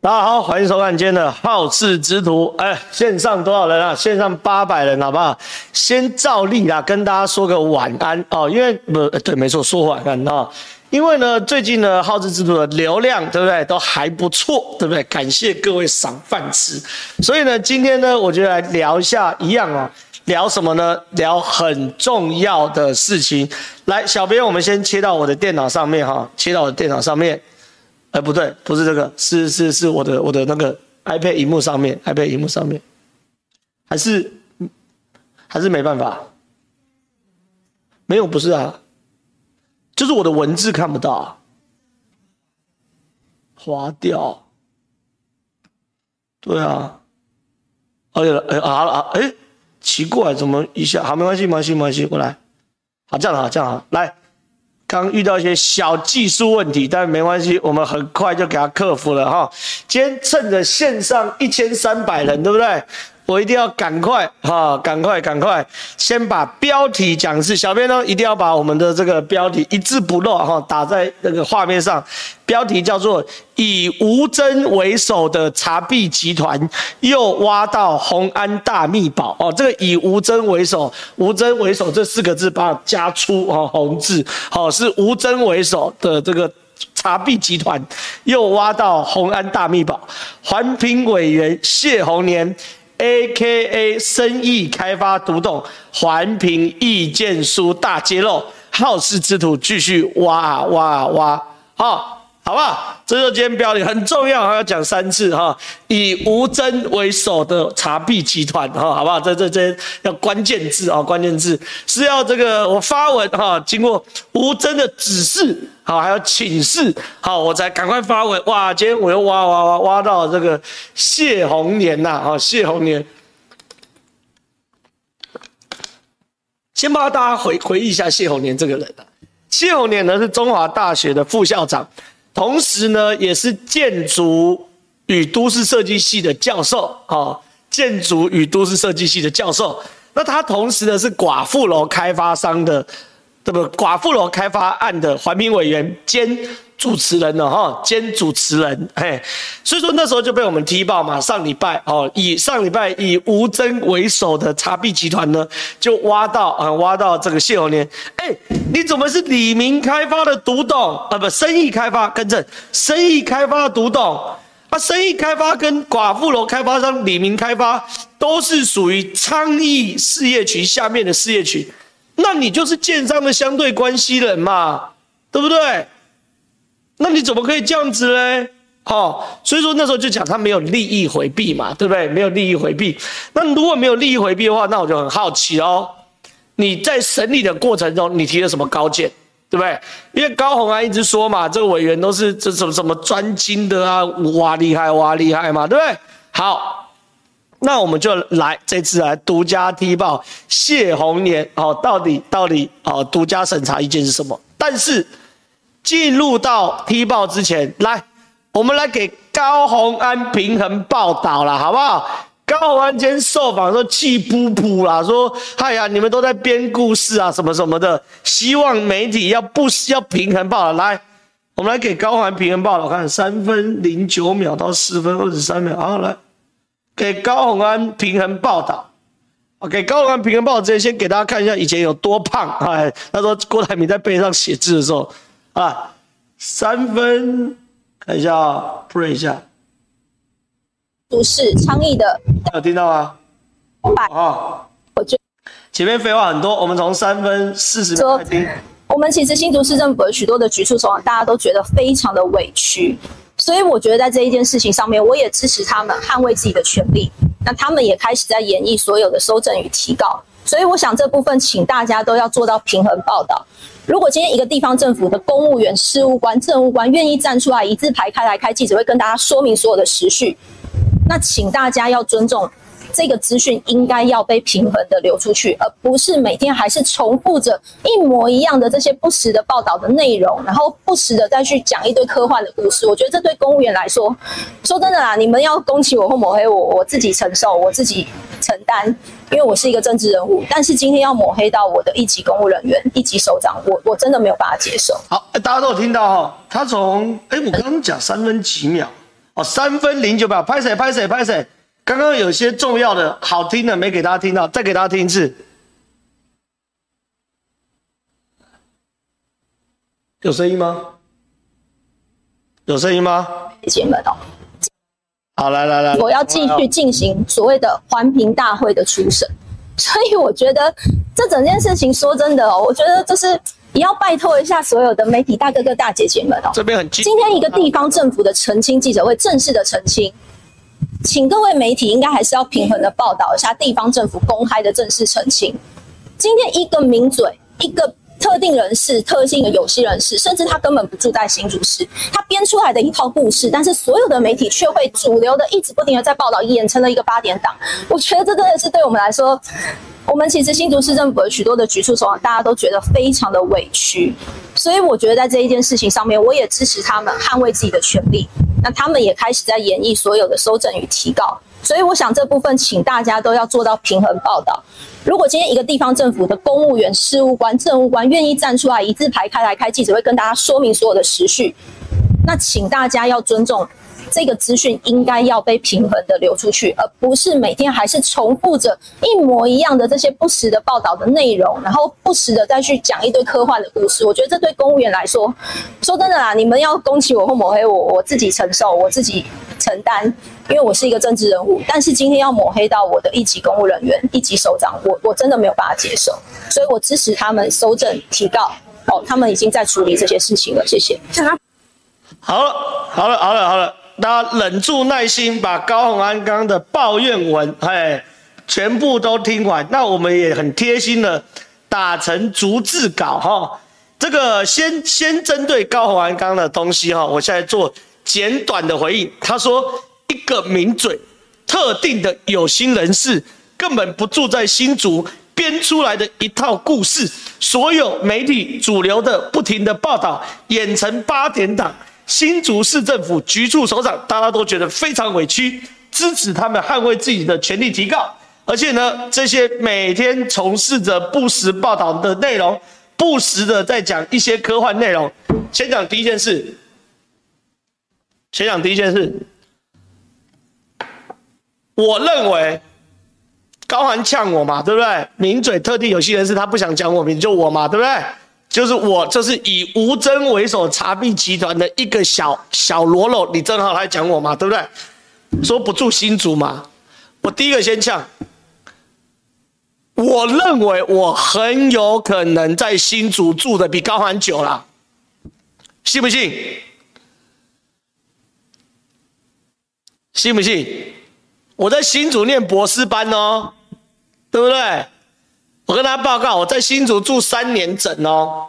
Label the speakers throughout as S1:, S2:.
S1: 大家好，欢迎收看今天的好事之徒。哎，线上多少人啊？线上八百人，好不好？先照例啦，跟大家说个晚安哦。因为不对，没错，说晚安啊。因为呢，最近呢，好事之徒的流量，对不对？都还不错，对不对？感谢各位赏饭吃。所以呢，今天呢，我就来聊一下一样啊，聊什么呢？聊很重要的事情。来，小编，我们先切到我的电脑上面哈，切到我的电脑上面。哎，不对，不是这个，是是是我的我的那个 iPad 萤幕上面，iPad 萤幕上面，还是还是没办法，没有，不是啊，就是我的文字看不到啊，划掉，对啊，哎呀，哎啊了啊，哎，奇怪，怎么一下？好，没关系，没关系，没关系，过来，好，这样好，这样好，来。刚遇到一些小技术问题，但没关系，我们很快就给他克服了哈。今天趁着线上一千三百人，对不对？我一定要赶快哈，赶快赶快，先把标题讲是小编呢，一定要把我们的这个标题一字不漏哈打在那个画面上。标题叫做“以吴峥为首的查弊集团又挖到红安大秘宝”哦，这个“以吴峥为首”，“吴峥为首”这四个字把它加粗哦，红字好，是吴峥为首的这个查弊集团又挖到红安大秘宝，环评委员谢鸿年。A.K.A. 生意开发独栋，环评意见书大揭露，好事之徒继续挖啊挖啊挖，好，好不好？这就今天标题很重要，还要讲三次哈。以吴峥为首的查弊集团哈，好不好？这这这要关键字啊，关键字是要这个我发文哈，经过吴峥的指示，好，还要请示，好，我才赶快发文。哇，今天我又挖挖挖挖到这个谢鸿年呐，啊，谢鸿年。先帮大家回回忆一下谢鸿年这个人啊，谢鸿年呢是中华大学的副校长。同时呢，也是建筑与都市设计系的教授，哈，建筑与都市设计系的教授。那他同时呢是寡妇楼开发商的，对不？寡妇楼开发案的环评委员兼。主持人了？哈，兼主持人，嘿，所以说那时候就被我们踢爆嘛。上礼拜哦，以上礼拜以吴峥为首的查弊集团呢，就挖到啊，挖到这个谢鸿年。哎，你怎么是李明开发的独董啊？不，生意开发，更正，生意开发的独董啊，生意开发跟寡妇楼开发商李明开发都是属于昌邑事业群下面的事业群，那你就是建商的相对关系人嘛，对不对？那你怎么可以这样子呢？好，所以说那时候就讲他没有利益回避嘛，对不对？没有利益回避。那如果没有利益回避的话，那我就很好奇哦。你在审理的过程中，你提了什么高见，对不对？因为高虹安一直说嘛，这个委员都是这什么什么专精的啊，哇厉害哇厉害嘛，对不对？好，那我们就来这次来独家踢爆谢红年哦，到底到底哦，独家审查意见是什么？但是。进入到踢爆之前，来，我们来给高虹安平衡报道了，好不好？高虹安今天受访说气噗噗啦，说哎呀，你们都在编故事啊，什么什么的，希望媒体要不要平衡报道？来，我们来给高虹安平衡报道，看三分零九秒到四分二十三秒，好，来给高虹安平衡报道。OK，高虹安平衡报道之前，先给大家看一下以前有多胖。哎，他说郭台铭在背上写字的时候。啊，三分，看一下啊、哦，play 一下，
S2: 不是倡议的，
S1: 有听到吗？啊，我觉前面废话很多，我们从三分四十秒开始听。
S2: 我们其实新竹市政府有许多的局处首长，大家都觉得非常的委屈，所以我觉得在这一件事情上面，我也支持他们捍卫自己的权利。那他们也开始在演绎所有的收证与提告，所以我想这部分请大家都要做到平衡报道。如果今天一个地方政府的公务员、事务官、政务官愿意站出来一字排开来开记者会，跟大家说明所有的时序，那请大家要尊重这个资讯，应该要被平衡的流出去，而不是每天还是重复着一模一样的这些不实的报道的内容，然后不时的再去讲一堆科幻的故事。我觉得这对公务员来说，说真的啦，你们要攻击我或抹黑我，我自己承受，我自己承担。因为我是一个政治人物，但是今天要抹黑到我的一级公务人员、一级首长，我我真的没有办法接受。
S1: 好，大家都有听到哈，他从哎，我刚刚讲三分几秒，哦，三分零九秒，拍谁拍谁拍谁？刚刚有些重要的、好听的没给大家听到，再给大家听一次。有声音吗？有声音吗？
S2: 姐妹们哦，
S1: 好，来来来，
S2: 我要继续进行所谓的环评大会的初审，所以我觉得这整件事情说真的哦，我觉得就是也要拜托一下所有的媒体大哥哥大姐姐们哦，
S1: 这边很近。
S2: 今天一个地方政府的澄清记者会，正式的澄清，请各位媒体应该还是要平衡的报道一下地方政府公开的正式澄清。今天一个名嘴，一个。特定人士、特性的有心人士，甚至他根本不住在新竹市，他编出来的一套故事，但是所有的媒体却会主流的一直不停的在报道，演成了一个八点档。我觉得这真的是对我们来说，我们其实新竹市政府的许多的局处首长，大家都觉得非常的委屈。所以我觉得在这一件事情上面，我也支持他们捍卫自己的权利。那他们也开始在演绎所有的收证与提告。所以我想这部分，请大家都要做到平衡报道。如果今天一个地方政府的公务员、事务官、政务官愿意站出来一字排开来开记者会，跟大家说明所有的时序，那请大家要尊重这个资讯，应该要被平衡的流出去，而不是每天还是重复着一模一样的这些不实的报道的内容，然后不时的再去讲一堆科幻的故事。我觉得这对公务员来说，说真的啦，你们要攻击我或抹黑我，我自己承受，我自己承担。因为我是一个政治人物，但是今天要抹黑到我的一级公务人员、一级首长，我我真的没有办法接受，所以我支持他们搜证提告。哦，他们已经在处理这些事情了，谢谢。
S1: 好了，好了，好了，好了，大家忍住耐心，把高虹安刚的抱怨文，哎，全部都听完。那我们也很贴心的打成逐字稿哈。这个先先针对高虹安刚的东西哈，我现在做简短的回应。他说。一个名嘴，特定的有心人士，根本不住在新竹，编出来的一套故事，所有媒体主流的不停的报道，演成八点档。新竹市政府局处首长，大家都觉得非常委屈，支持他们捍卫自己的权利提告。而且呢，这些每天从事着不实报道的内容，不时的在讲一些科幻内容。先讲第一件事，先讲第一件事。我认为高寒呛我嘛，对不对？名嘴特定有些人士，他不想讲我名，就我嘛，对不对？就是我，就是以吴峥为首查弊集团的一个小小喽啰，你正好来讲我嘛，对不对？说不住新竹嘛，我第一个先呛。我认为我很有可能在新竹住的比高虹安久了，信不信？信不信？我在新竹念博士班哦，对不对？我跟他报告，我在新竹住三年整哦。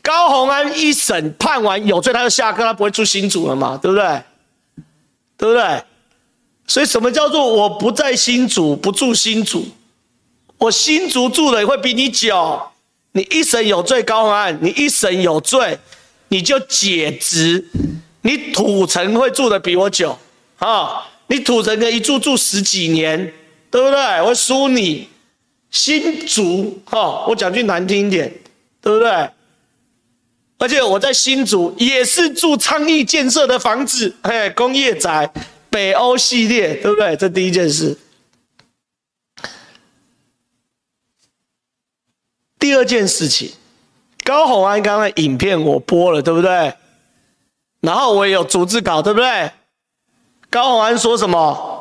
S1: 高虹安一审判完有罪，他就下课，他不会住新竹了嘛，对不对？对不对？所以什么叫做我不在新竹，不住新竹？我新竹住的也会比你久。你一审有罪，高虹安，你一审有罪，你就解职，你土城会住的比我久啊。你土城可以一住住十几年，对不对？我输你新竹哈，我讲句难听一点，对不对？而且我在新竹也是住昌邑建设的房子，嘿，工业宅，北欧系列，对不对？这第一件事。第二件事情，高宏安刚刚的影片我播了，对不对？然后我也有逐字稿，对不对？高宏安说什么？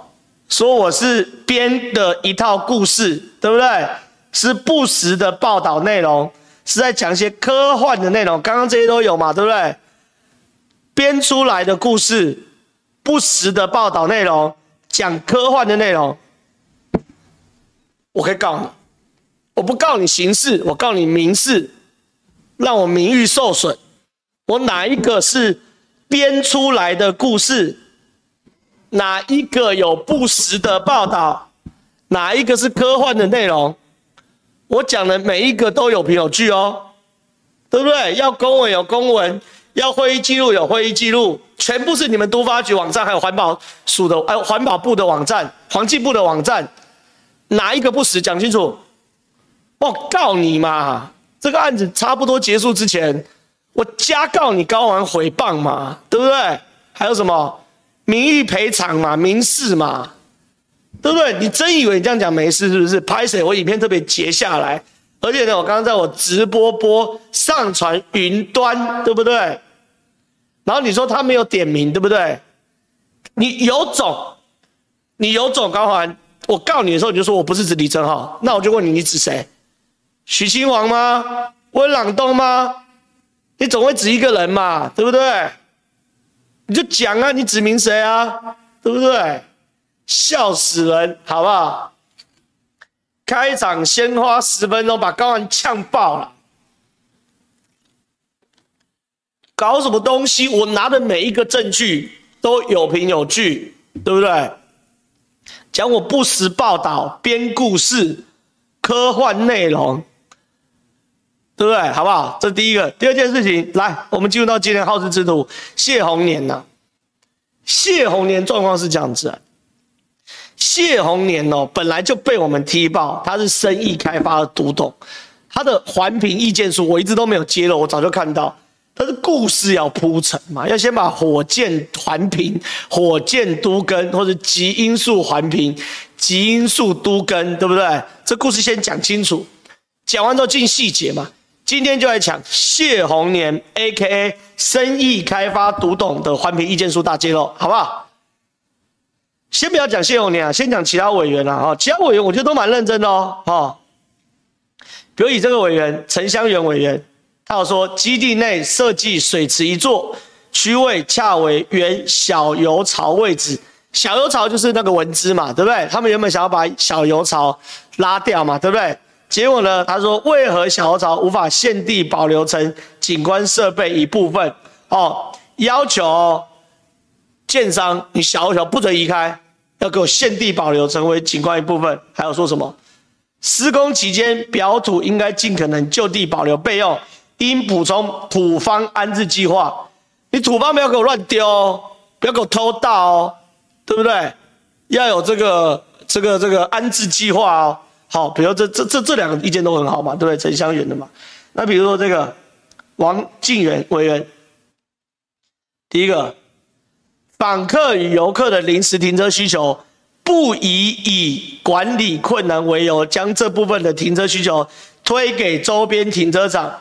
S1: 说我是编的一套故事，对不对？是不实的报道内容，是在讲一些科幻的内容。刚刚这些都有嘛，对不对？编出来的故事，不实的报道内容，讲科幻的内容，我可以告你。我不告你刑事，我告你民事，让我名誉受损。我哪一个是编出来的故事？哪一个有不实的报道？哪一个是科幻的内容？我讲的每一个都有凭有据哦，对不对？要公文有公文，要会议记录有会议记录，全部是你们都发局网站，还有环保署的，还有环保部的网站、环境部的网站，哪一个不实？讲清楚！我告你嘛！这个案子差不多结束之前，我加告你高虹安诽谤嘛，对不对？还有什么名誉赔偿嘛、民事嘛，对不对？你真以为你这样讲没事是不是？拍谁？我影片特别截下来，而且呢，我刚刚在我直播播上传云端，对不对？然后你说他没有点名，对不对？你有种，你有种，高环，我告你的时候你就说我不是指李正浩，那我就问你，你指谁？许亲王吗？温朗东吗？你总会指一个人嘛，对不对？你就讲啊，你指名谁啊？对不对？笑死人，好不好？开场先花十分钟把高环呛爆了，搞什么东西？我拿的每一个证据都有凭有据，对不对？讲我不实报道、编故事、科幻内容。对不对？好不好？这第一个。第二件事情，来，我们进入到今天皓事之徒谢鸿年呐。谢鸿年状况是这样子啊。谢鸿年哦，本来就被我们踢爆，他是生意开发的独董，他的环评意见书我一直都没有揭露，我早就看到。他的故事要铺陈嘛，要先把火箭环评、火箭都根或者极音速环评、极音速都根，对不对？这故事先讲清楚，讲完之后进细节嘛。今天就来讲谢鸿年 （A.K.A. 生意开发独董）的环评意见书大揭露，好不好？先不要讲谢鸿年啊，先讲其他委员啊。哈，其他委员我觉得都蛮认真的哦。哈，比如以这个委员陈香元委员，他有说基地内设计水池一座，区位恰为原小油槽位置。小油槽就是那个文字嘛，对不对？他们原本想要把小油槽拉掉嘛，对不对？结果呢？他说：“为何小油槽无法限地保留成景观设备一部分？哦，要求建商你小油槽不准移开，要给我限地保留成为景观一部分。还有说什么？施工期间表土应该尽可能就地保留备用，应补充土方安置计划。你土方不要给我乱丢哦，不要给我偷盗哦，对不对？要有这个这个这个安置计划哦。”好，比如这这这这两个意见都很好嘛，对不对？陈香元的嘛。那比如说这个王静元委员，第一个，访客与游客的临时停车需求，不宜以管理困难为由，将这部分的停车需求推给周边停车场，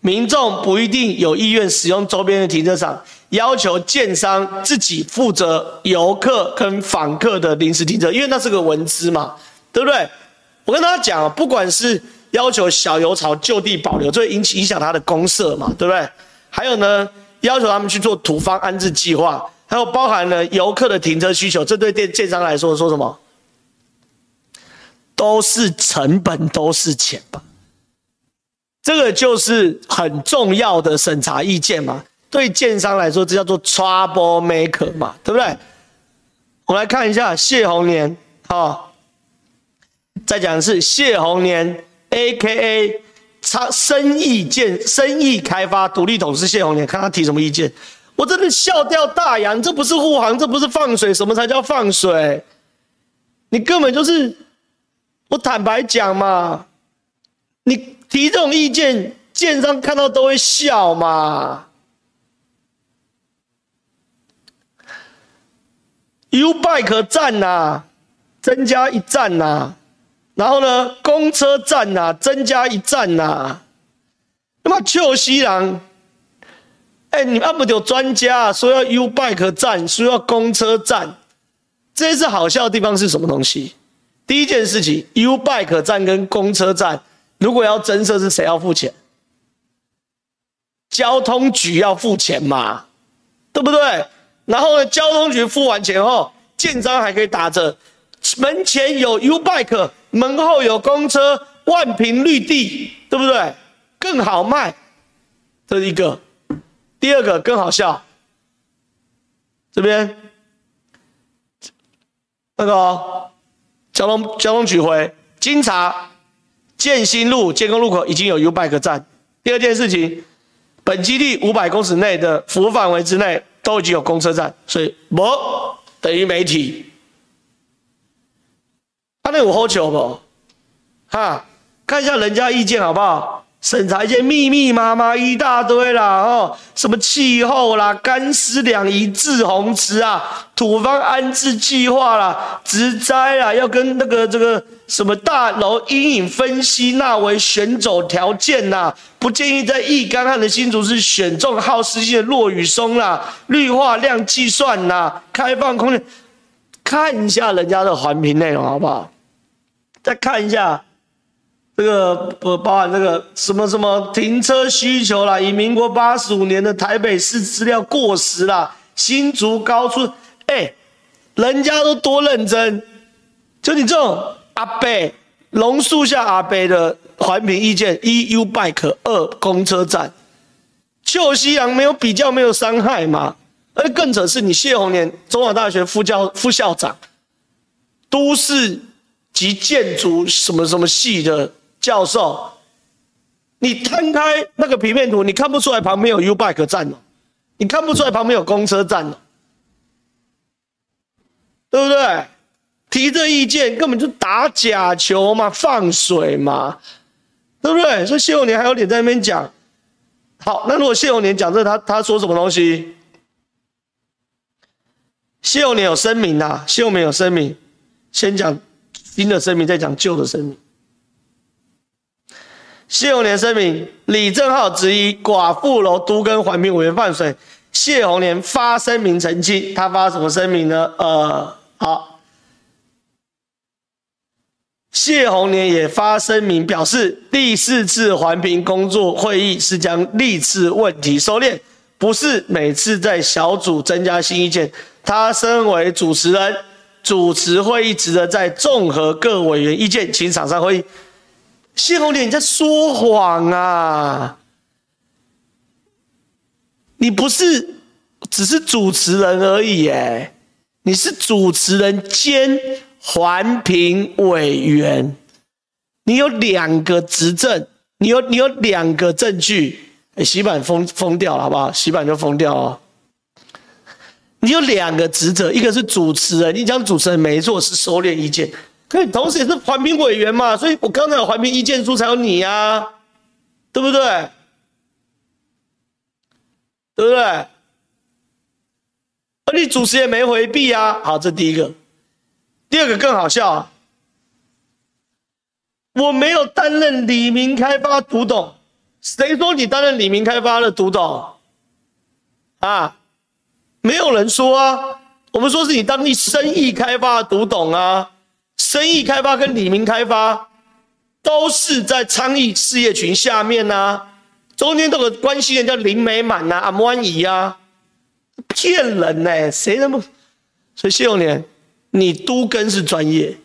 S1: 民众不一定有意愿使用周边的停车场，要求建商自己负责游客跟访客的临时停车，因为那是个文资嘛，对不对？我跟大家讲，不管是要求小油槽就地保留，这会引起影响它的公设嘛，对不对？还有呢，要求他们去做土方安置计划，还有包含了游客的停车需求，这对电建商来说说什么？都是成本，都是钱吧？这个就是很重要的审查意见嘛。对建商来说，这叫做 trouble maker 嘛，对不对？我们来看一下谢鸿年，哈。再讲的是谢鸿年，A.K.A. 他生意建生意开发独立董事谢鸿年，看他提什么意见，我真的笑掉大牙。这不是护航，这不是放水，什么才叫放水？你根本就是，我坦白讲嘛，你提这种意见，建商看到都会笑嘛。U-Bike 站呐，增加一站呐。然后呢，公车站呐、啊，增加一站呐、啊。那么旧西兰，哎，你们阿不有专家说要 U Bike 站，说要公车站，这一次好笑的地方是什么东西？第一件事情，U Bike 站跟公车站，如果要增设，是谁要付钱？交通局要付钱嘛，对不对？然后呢，交通局付完钱后，建章还可以打折。门前有 U Bike，门后有公车，万坪绿地，对不对？更好卖，这是一个。第二个更好笑，这边那个、交通交通局回经查，建新路建工路口已经有 U Bike 站。第二件事情，本基地五百公尺内的服务范围之内都已经有公车站，所以我等于媒体。他那有喝酒不？哈，看一下人家意见好不好？审查一些密密麻麻一大堆啦，哦，什么气候啦、干湿两宜滞洪池啊、土方安置计划啦、植栽啦，要跟那个这个什么大楼阴影分析纳为选走条件呐，不建议在易干旱的新竹市选种耗时性的落羽松啦，绿化量计算呐，开放空间，看一下人家的环评内容好不好？再看一下。这个不包含这个什么什么停车需求啦，以民国八十五年的台北市资料过时啦，新竹高处，哎，人家都多认真，就你这种阿伯，榕树下阿伯的环评意见：一 U Bike，二公车站，旧夕阳没有比较，没有伤害嘛？而更扯是，你谢宏年，中华大学副教副校长，都市及建筑什么什么系的。教授，你摊开那个平面图，你看不出来旁边有 U-Bike 站哦，你看不出来旁边有公车站哦，对不对？提这意见根本就打假球嘛，放水嘛，对不对？所以谢永年还有脸在那边讲。好，那如果谢永年讲这，他他说什么东西？谢永年有声明呐、啊，谢永年有声明，先讲新的声明，再讲旧的声明。谢鸿年声明，李正浩质疑寡妇楼都更环评委员放水，谢鸿年发声明澄清。他发什么声明呢？呃，好，谢鸿年也发声明表示，第四次环评工作会议是将历次问题收敛，不是每次在小组增加新意见。他身为主持人，主持会议值得在综合各委员意见，请厂商会议。谢鸿年，你在说谎啊！你不是只是主持人而已，哎，你是主持人兼环评委员，你有两个执政，你有你有两个证据，哎，洗版封封掉了，好不好？洗版就封掉了。你有两个职责，一个是主持人，你讲主持人没错，是收敛意见。可你同时也是环评委员嘛，所以我刚才有环评意见书才有你呀、啊，对不对？对不对？而你主持也没回避啊。好，这第一个。第二个更好笑，我没有担任李明开发独董，谁说你担任李明开发的独董？啊，没有人说啊，我们说是你当地生意开发的独董啊。生意开发跟李明开发都是在昌邑事业群下面呐、啊，中间都有关系人叫林美满呐、阿万姨啊，骗人呢、欸？谁那么？所以谢永年，你都更是专业，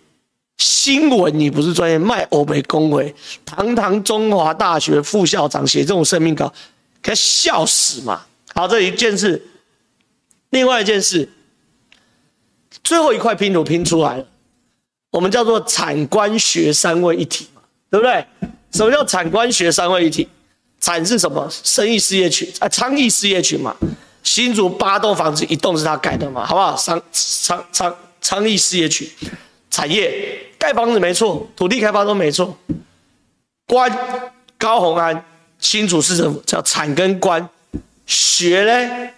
S1: 新闻你不是专业，卖欧美公维，堂堂中华大学副校长写这种声明稿，该笑死嘛！好，这一件事，另外一件事，最后一块拼图拼出来了。我们叫做产官学三位一体嘛，对不对？什么叫产官学三位一体？产是什么？生意事业群啊，昌邑事业群嘛。新竹八栋房子，一栋是他盖的嘛，好不好？昌昌昌昌邑事业群，产业盖房子没错，土地开发都没错。官高虹安，新竹市政府叫产跟官学嘞，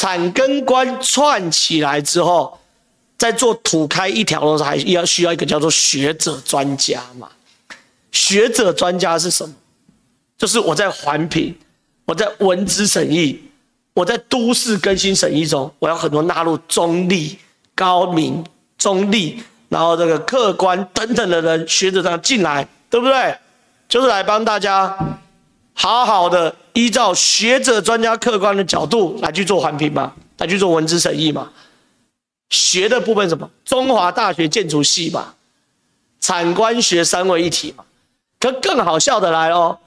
S1: 产跟官串起来之后。在做土开一条的时候，还要需要一个叫做学者专家嘛？学者专家是什么？就是我在环评，我在文资审议，我在都市更新审议中，我要很多纳入中立、高明、中立，然后这个客观等等的人，学者这样进来，对不对？就是来帮大家好好的依照学者专家客观的角度来去做环评嘛，来去做文字审议嘛。学的部分什么？中华大学建筑系嘛，产官学三位一体嘛。可更好笑的来哦，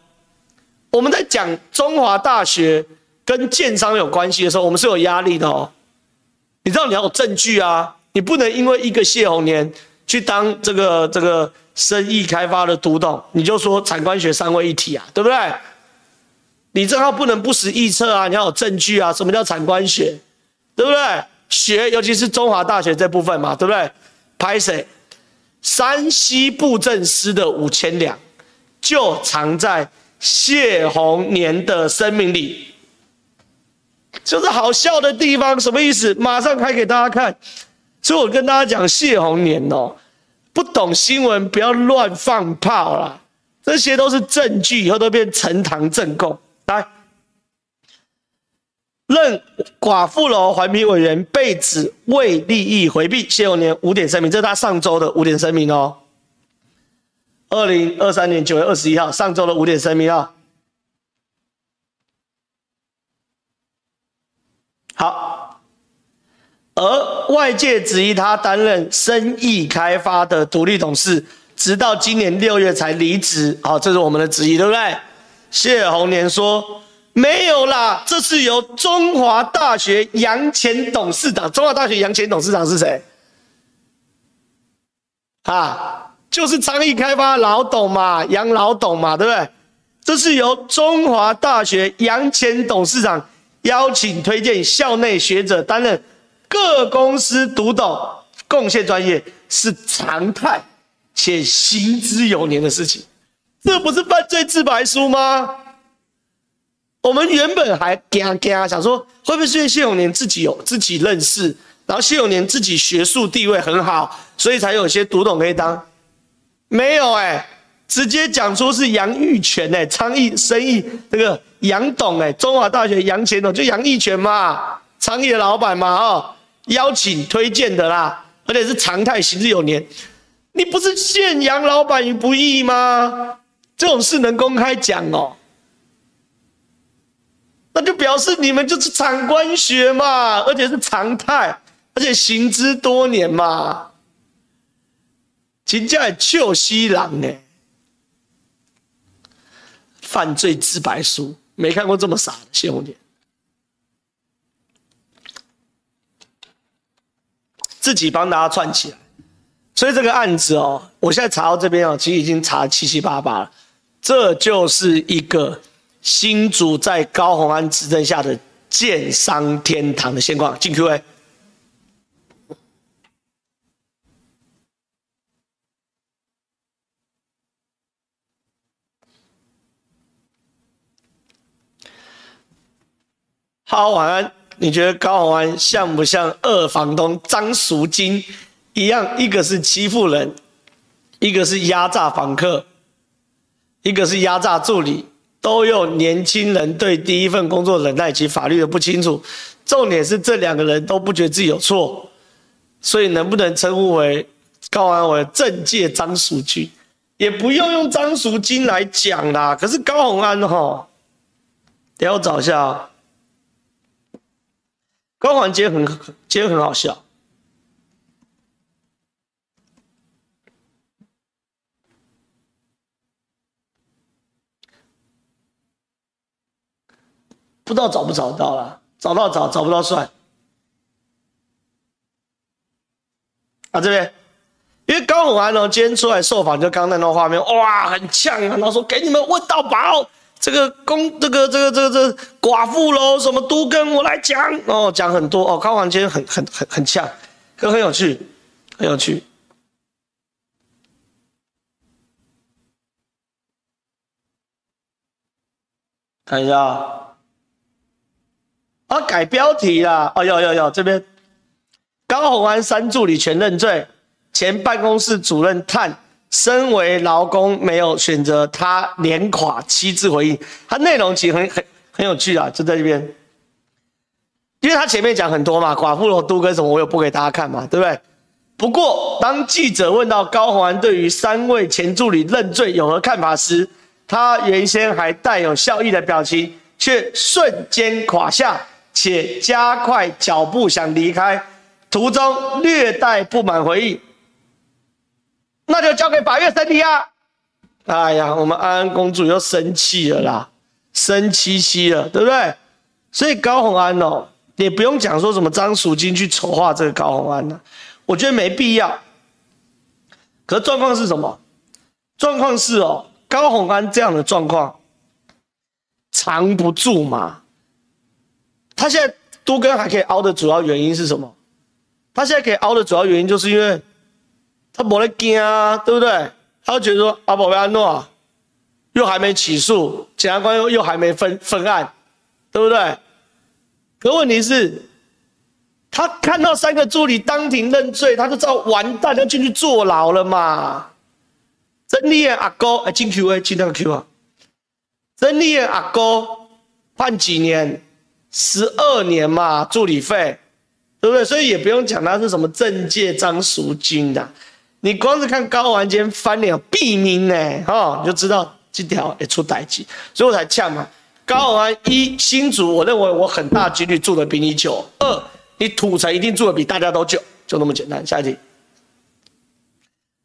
S1: 我们在讲中华大学跟建商有关系的时候，我们是有压力的哦。你知道你要有证据啊，你不能因为一个谢鸿年去当这个这个生意开发的独董，你就说产官学三位一体啊，对不对？你这号不能不实臆测啊，你要有证据啊。什么叫产官学？对不对？学，尤其是中华大学这部分嘛，对不对？拍谁？山西布政司的五千两，就藏在谢鸿年的生命里。就是好笑的地方，什么意思？马上开给大家看。所以我跟大家讲，谢鸿年哦，不懂新闻不要乱放炮啦，这些都是证据，以后都变呈堂证供。来，任寡妇楼环评委员被指为利益回避，谢永年五点声明，这是他上周的五点声明哦。二零二三年九月二十一号，上周的五点声明啊。好，而外界质疑他担任生意开发的独立董事，直到今年六月才离职。好，这是我们的质疑，对不对？谢红年说没有啦，这是由中华大学杨前董事长。中华大学杨前董事长是谁？啊，就是昌邑开发老董嘛，杨老董嘛，对不对？这是由中华大学杨前董事长。邀请推荐校内学者担任各公司独董，贡献专业是常态且行之有年的事情，这不是犯罪自白书吗？我们原本还惊惊想说，会不会是因为谢永年自己有自己认识，然后谢永年自己学术地位很好，所以才有些独董可以当？没有哎、直接讲出是杨玉泉哎，昌邑生意这个。杨董哎，中华大学杨前董就杨义全嘛，昌邑的老板嘛，哦，邀请推荐的啦，而且是常态，行之有年。你不是陷杨老板于不义吗？这种事能公开讲哦？那就表示你们就是长官学嘛，而且是常态，而且行之多年嘛。真正臭死人呢，犯罪自白书。没看过这么傻的谢鸿年，自己帮大家串起来，所以这个案子哦，我现在查到这边哦，其实已经查七七八八了。这就是一个新竹在高虹安执政下的建商天堂的现况。进 Q&A。好，晚安。你觉得高虹安像不像二房东张淑金一样？一个是欺负人，一个是压榨房客，一个是压榨助理，都有年轻人对第一份工作忍耐及法律的不清楚。重点是这两个人都不觉得自己有错，所以能不能称呼为高安为政界张淑晶，也不用用张淑晶来讲啦。可是高虹安哈，等下我找一下啊。高虹安今天很今天很好笑，不知道找不找到了，找到找找不到算。啊这边，因为高虹安呢今天出来受访，就刚那段画面，哇，很呛啊，然后说给你们问到饱。这个公，这个这个这个这个、寡妇喽什么都跟我来讲哦，讲很多哦。高虹安今天很很很很呛，可很有趣，很有趣。看一下啊，改标题啦！哦，有有有，这边高虹安三助理全认罪，前办公室主任叹。身为劳工，没有选择他连垮七字回应，他内容其实很很很有趣啊，就在这边，因为他前面讲很多嘛，寡妇罗都跟什么，我有播给大家看嘛，对不对？不过当记者问到高虹安对于三位前助理认罪有何看法时，他原先还带有笑意的表情，却瞬间垮下，且加快脚步想离开，途中略带不满回忆。那就交给法院审理啊！哎呀，我们安安公主又生气了啦，生气气了，对不对？所以高虹安哦，也不用讲说什么张淑晶去丑化这个高虹安了，我觉得没必要。可是状况是什么？状况是哦，高虹安这样的状况藏不住嘛。他现在都更还可以凹的主要原因是什么？他现在可以凹的主要原因就是因为。他没得惊啊，对不对？他就觉得说阿宝贝安诺，又还没起诉，检察官又又还没分分案，对不对？可问题是，他看到三个助理当庭认罪，他就知道完蛋，要进去坐牢了嘛。曾丽燕阿哥，哎，进 Q A，进那个 Q 啊。曾丽燕阿哥判几年？十二年嘛，助理费，对不对？所以也不用讲他是什么政界张赎金的，你光是看高虹安翻脸毙命呢，哈，你就知道这条也出代志，所以我才呛嘛。高虹安一新竹，我认为我很大几率住的比你久；二，你土城一定住的比大家都久，就那么简单。下一题，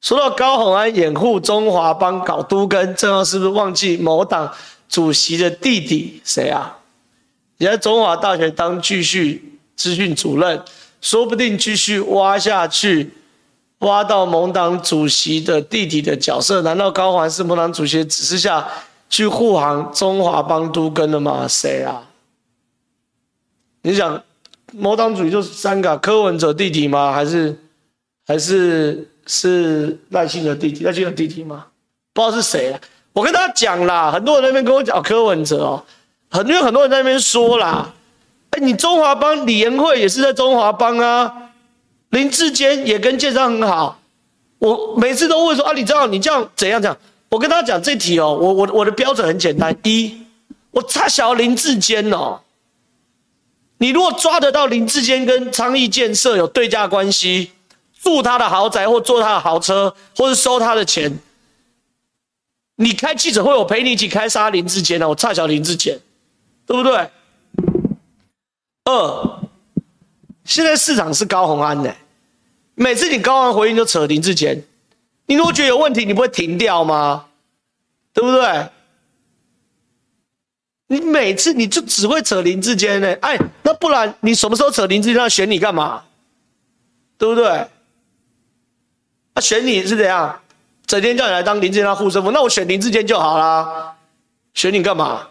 S1: 说到高虹安掩护中华帮搞都根，正好是不是忘记某党主席的弟弟谁啊？你在中华大学当继续资讯主任，说不定继续挖下去，挖到盟党主席的弟弟的角色。难道高环是盟党主席指示下去护航中华帮都更的吗？谁啊？你想，盟党主席就是三个柯文哲弟弟吗？还是还是是赖清德弟弟？赖清德弟弟吗？不知道是谁啊。我跟大家讲啦，很多人那边跟我讲柯文哲哦。很多很多人在那边说啦，哎，你中华帮李延慧也是在中华帮啊，林志坚也跟建商很好，我每次都会说啊，你知道你这样怎样讲？我跟他讲这题哦，我我我的标准很简单，一，我差小林志坚哦，你如果抓得到林志坚跟昌邑建设有对价关系，住他的豪宅或坐他的豪车，或是收他的钱，你开记者会，我陪你一起开杀林志坚啊，我差小林志坚。对不对？二，现在市场是高虹安的，每次你高虹安回应就扯林志坚，你如果觉得有问题，你不会停掉吗？对不对？你每次你就只会扯林志坚呢？哎，那不然你什么时候扯林志坚？他选你干嘛？对不对？他、啊、选你是怎样？整天叫你来当林志坚的护身符，那我选林志坚就好啦。选你干嘛？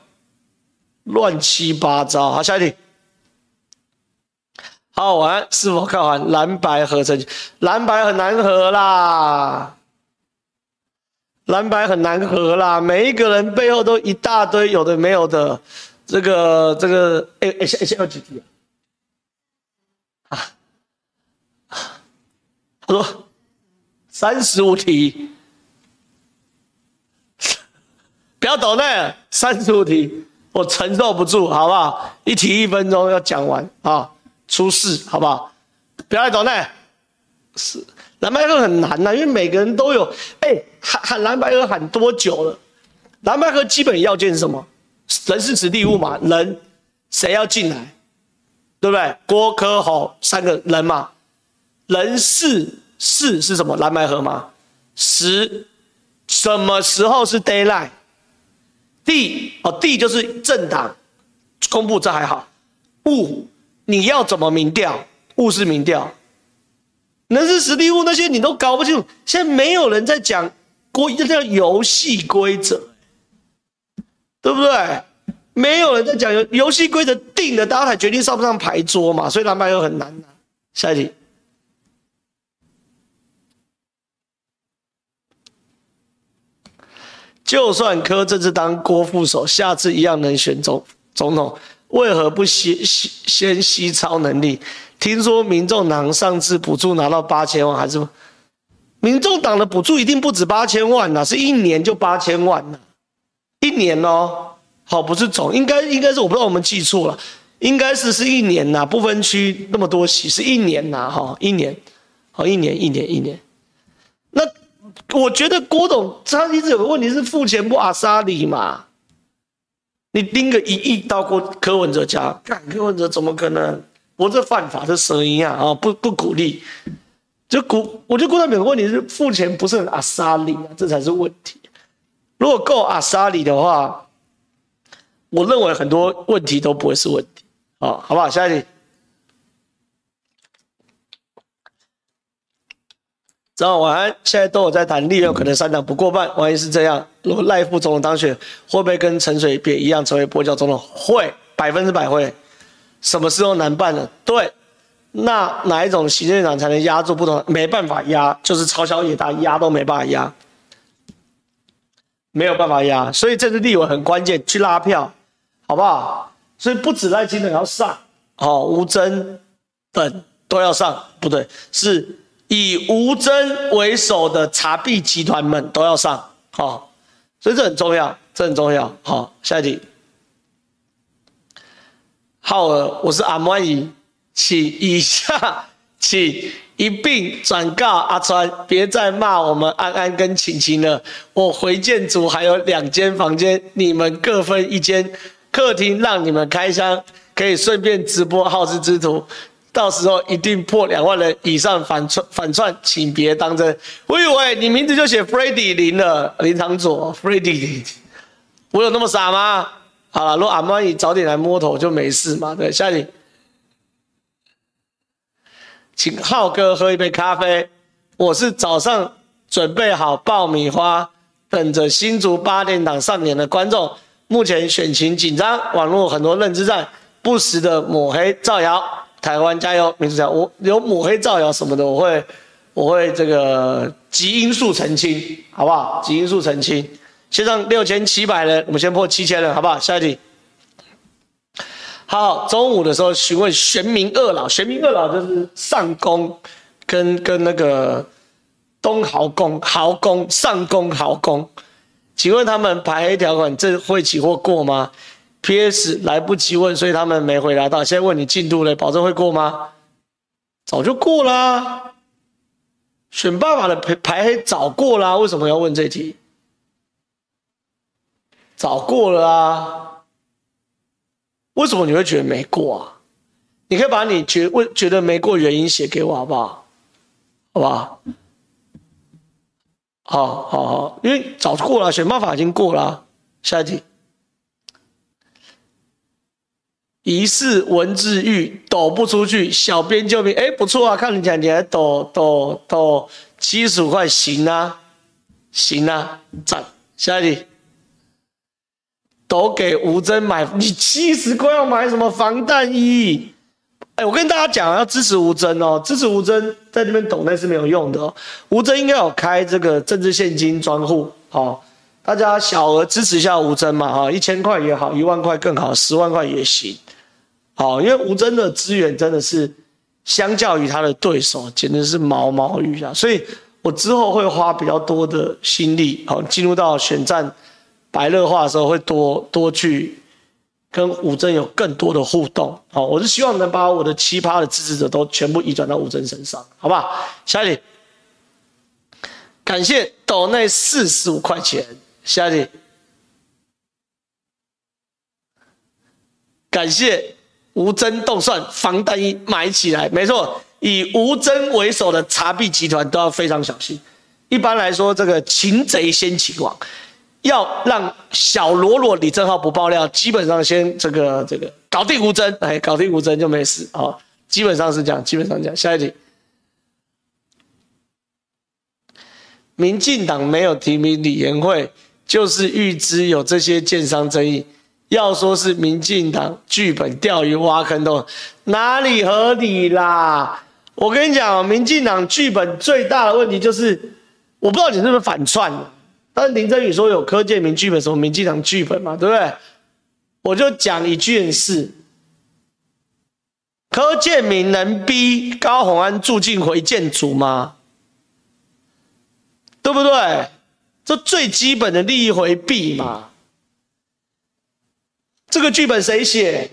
S1: 乱七八糟，好，下一题。好好玩，是否看完蓝白合成？蓝白很难合啦，蓝白很难合啦。每一个人背后都一大堆有的没有的，这个这个，哎哎，先先要几题啊？啊，他说三十五题，不要抖那三十五题。我承受不住，好不好？一题一分钟要讲完啊！出事，好不好？不要来走内。是蓝白河很难呐、因为每个人都有。哎、喊喊蓝白河喊多久了？蓝白河基本要件是什么？人是指地物嘛，人谁要进来，对不对？郭科侯三个人嘛，人事事是什么？蓝白河嘛。时什么时候是 daylight？地哦，地就是政党公布，这还好。物你要怎么民调？物是民调，人事时地物那些你都搞不清楚。现在没有人在讲规，这叫游戏规则，对不对？没有人在讲游游戏规则定了，大家才决定上不上牌桌嘛。所以蓝白合很难。下一题。就算柯这次当郭副手，下次一样能选总总统，为何不先先先吸超能力？听说民众党上次补助拿到八千万，还是民众党的补助一定不止八千万呐，是一年就八千万呐，一年哦，好，不是总，应该应该是我不知道我们记错了，应该是是一年呐，不分区那么多席是一年呐，哈，一年，好，一年一年一年，那。我觉得郭董他一直有个问题是付钱不阿莎里嘛？你盯个一亿到过柯文哲家，干柯文哲怎么可能？我这犯法的声音啊啊！不不鼓励，就鼓。我觉得郭台铭的问题是付钱不是很阿莎里啊，这才是问题。如果够阿莎里的话，我认为很多问题都不会是问题啊，好不好？下一题。早上晚安，现在都有在谈，立委可能三党不过半。万一是这样，如果赖副总统当选，会不会跟陈水扁一样成为跛脚总统？会，百分之百会。什么事都难办了。对，那哪一种行政长才能压住不同？没办法压，就是朝小野大压都没办法压。没有办法压，所以这次立委很关键，去拉票，好不好？所以不止赖清德要上，哦，吴峥等都要上，不对，是以吴峥为首的查弊集团们都要上，好、所以这很重要，这很重要。好、下一题。浩儿，我是阿摩姨，请以下请。一并转告阿川，别再骂我们安安跟晴晴了。我回建筑还有两间房间，你们各分一间客厅，让你们开箱，可以顺便直播好事之徒。到时候一定破两万人以上反串反串，请别当真。我以为你名字就写 Freddy 林了，林长佐 Freddy，我有那么傻吗？好了，如果阿曼姨早点来摸头就没事嘛。对，下一题。请浩哥喝一杯咖啡。我是早上准备好爆米花，等着新竹八点档上演的观众。目前选情紧张，网络很多认知战，不时的抹黑造谣。台湾加油，民主加油！我有抹黑造谣什么的，我会我会这个极因素澄清，好不好？极因素澄清。先上六千七百人，我们先破七千人，好不好？下一题。好，中午的时候询问玄冥二老，玄冥二老就是上宫跟跟那个东豪宫、豪宫、上宫、豪宫，请问他们排黑条款这会起货过吗？PS 来不及问，所以他们没回答到。现在问你进度了，保证会过吗？早就过啦，选爸爸的排排黑早过啦，为什么要问这题？早过了啊。为什么你会觉得没过啊？你可以把你觉为觉得没过原因写给我好不好？好不好？好好好，因为早过了，选办法已经过了。下一题，疑似文字狱抖不出去，小编救命！哎，不错啊，看你讲你还抖抖抖七十五块，行啊，行啊，赞！下一题。抖给吴峥买，你七十块要买什么防弹衣？哎，我跟大家讲，要支持吴峥哦，支持吴峥在那边抖那是没有用的哦。吴峥应该有开这个政治献金专户，好，大家小额支持一下吴峥嘛，哈，一千块也好，一万块更好，十万块也行，好，因为吴峥的资源真的是相较于他的对手，简直是毛毛雨啊，所以我之后会花比较多的心力，好，进入到选战。白热化的时候会多多去跟吴峥有更多的互动，好，我是希望能把我的奇葩的支持者都全部移转到吴峥身上，好不好？下一题，感谢岛内四十五块钱，下一题，感谢吴峥冻蒜防弹衣买起来，没错，以吴峥为首的查弊集团都要非常小心。一般来说，这个擒贼先擒王。要让小罗罗李正浩不爆料，基本上先这个这个搞定吴峥，哎，搞定吴峥就没事啊，基本上是这样，基本上这样。下一题，民进党没有提名李延慧，就是预知有这些建商争议。要说是民进党剧本钓鱼挖坑洞，哪里合理啦？我跟你讲，民进党剧本最大的问题就是，我不知道你是不是反串。但是林珍羽说有柯建铭剧本，什么民进党剧本嘛，对不对？我就讲一件事：柯建铭能逼高虹安住进回建组吗？对不对？这最基本的利益回避嘛。这个剧本谁写？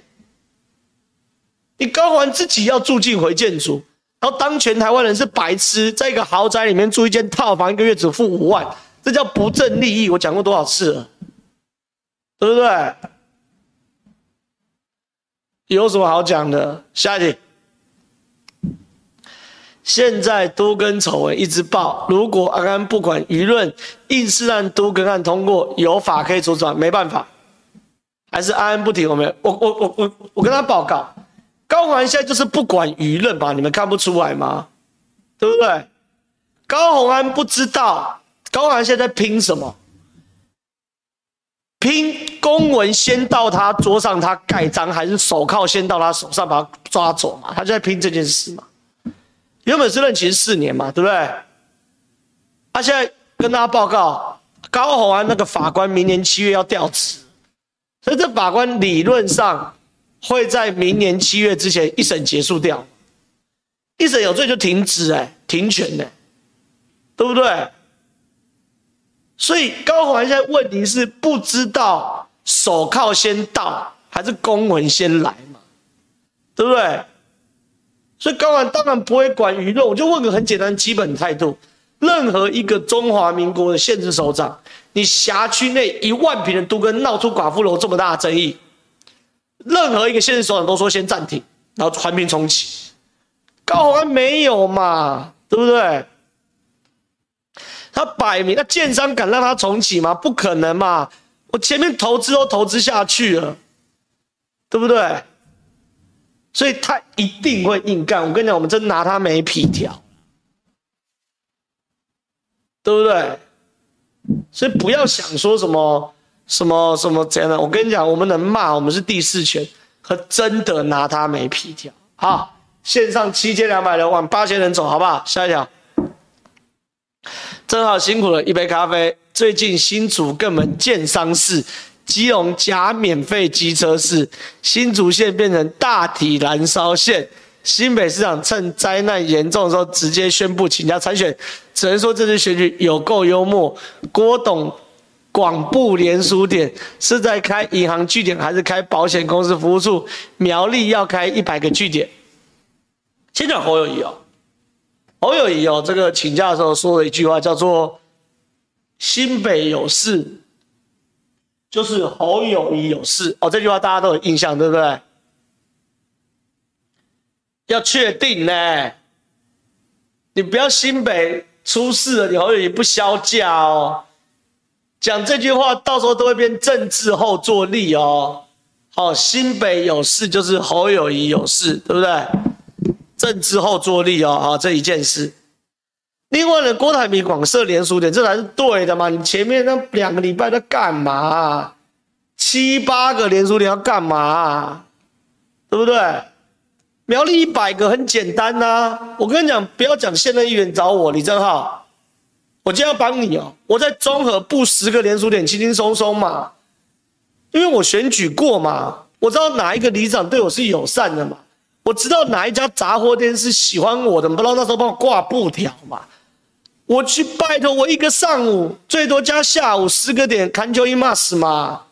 S1: 你高虹安自己要住进回建组，然后当全台湾人是白痴，在一个豪宅里面住一间套房，一个月只付五万。这叫不正利益，我讲过多少次了，对不对？有什么好讲的？下一题。现在都更丑闻一直爆，如果安安不管舆论，硬是让都更案通过，有法可以阻止，没办法，还是安安不停。我们，我我我我我跟他报告，高虹安现在就是不管舆论吧？你们看不出来吗？对不对？高虹安不知道。高虹安现在在拼什么？拼公文先到他桌上，他盖章，还是手铐先到他手上，把他抓走嘛？他就在拼这件事嘛。原本是任期四年嘛，对不对？他现在跟大家报告，高虹安那个法官明年七月要调职，所以这法官理论上会在明年七月之前一审结束掉，一审有罪就停职哎，停权的，对不对？所以高虹安现在问题是不知道手铐先到还是公文先来嘛，对不对？所以高虹安当然不会管舆论，我就问个很简单基本态度。任何一个中华民国的县市首长，你辖区内一万平的都跟闹出寡妇楼这么大的争议，任何一个现任首长都说先暂停，然后环评重启。高虹安没有嘛，对不对？他摆明，那建商敢让他重启吗？不可能嘛！我前面投资都投资下去了，对不对？所以他一定会硬干。我跟你讲，我们真拿他没皮条。对不对？所以不要想说什么什么什么怎样的。我跟你讲，我们能骂，我们是第四权，可真的拿他没皮条。好，线上七千两百人往八千人走，好不好？下一条，正好辛苦了，一杯咖啡。最近新竹各门建商市，基隆假免费机车市，新竹县变成大体燃烧县。新北市长趁灾难严重的时候，直接宣布请假参选，只能说这次选举有够幽默。郭董广布连署点是在开银行据点，还是开保险公司服务处？苗栗要开一百个据点。先讲侯友谊哦，侯友谊哦，这个请假的时候说了一句话，叫做“新北有事，就是侯友谊有事”。哦，这句话大家都有印象，对不对？要确定呢，你不要新北出事了，你侯友宜不销假哦。讲这句话，到时候都会变政治后坐力哦。好，新北有事就是侯友宜有事，对不对？政治后坐力哦，好，这一件事。另外呢，郭台铭广设连锁店，这才是对的嘛。你前面那两个礼拜在干嘛？七八个连锁店要干嘛？对不对？苗栗一百个很简单呐、我跟你讲，不要讲现任议员找我李正浩，我今天要帮你哦。我在中和布十个连锁点，轻轻松松嘛，因为我选举过嘛，我知道哪一个里长对我是友善的嘛，我知道哪一家杂货店是喜欢我的，不知道那时候帮我挂布条嘛，我去拜托我一个上午最多加下午十个点，看就一码事嘛。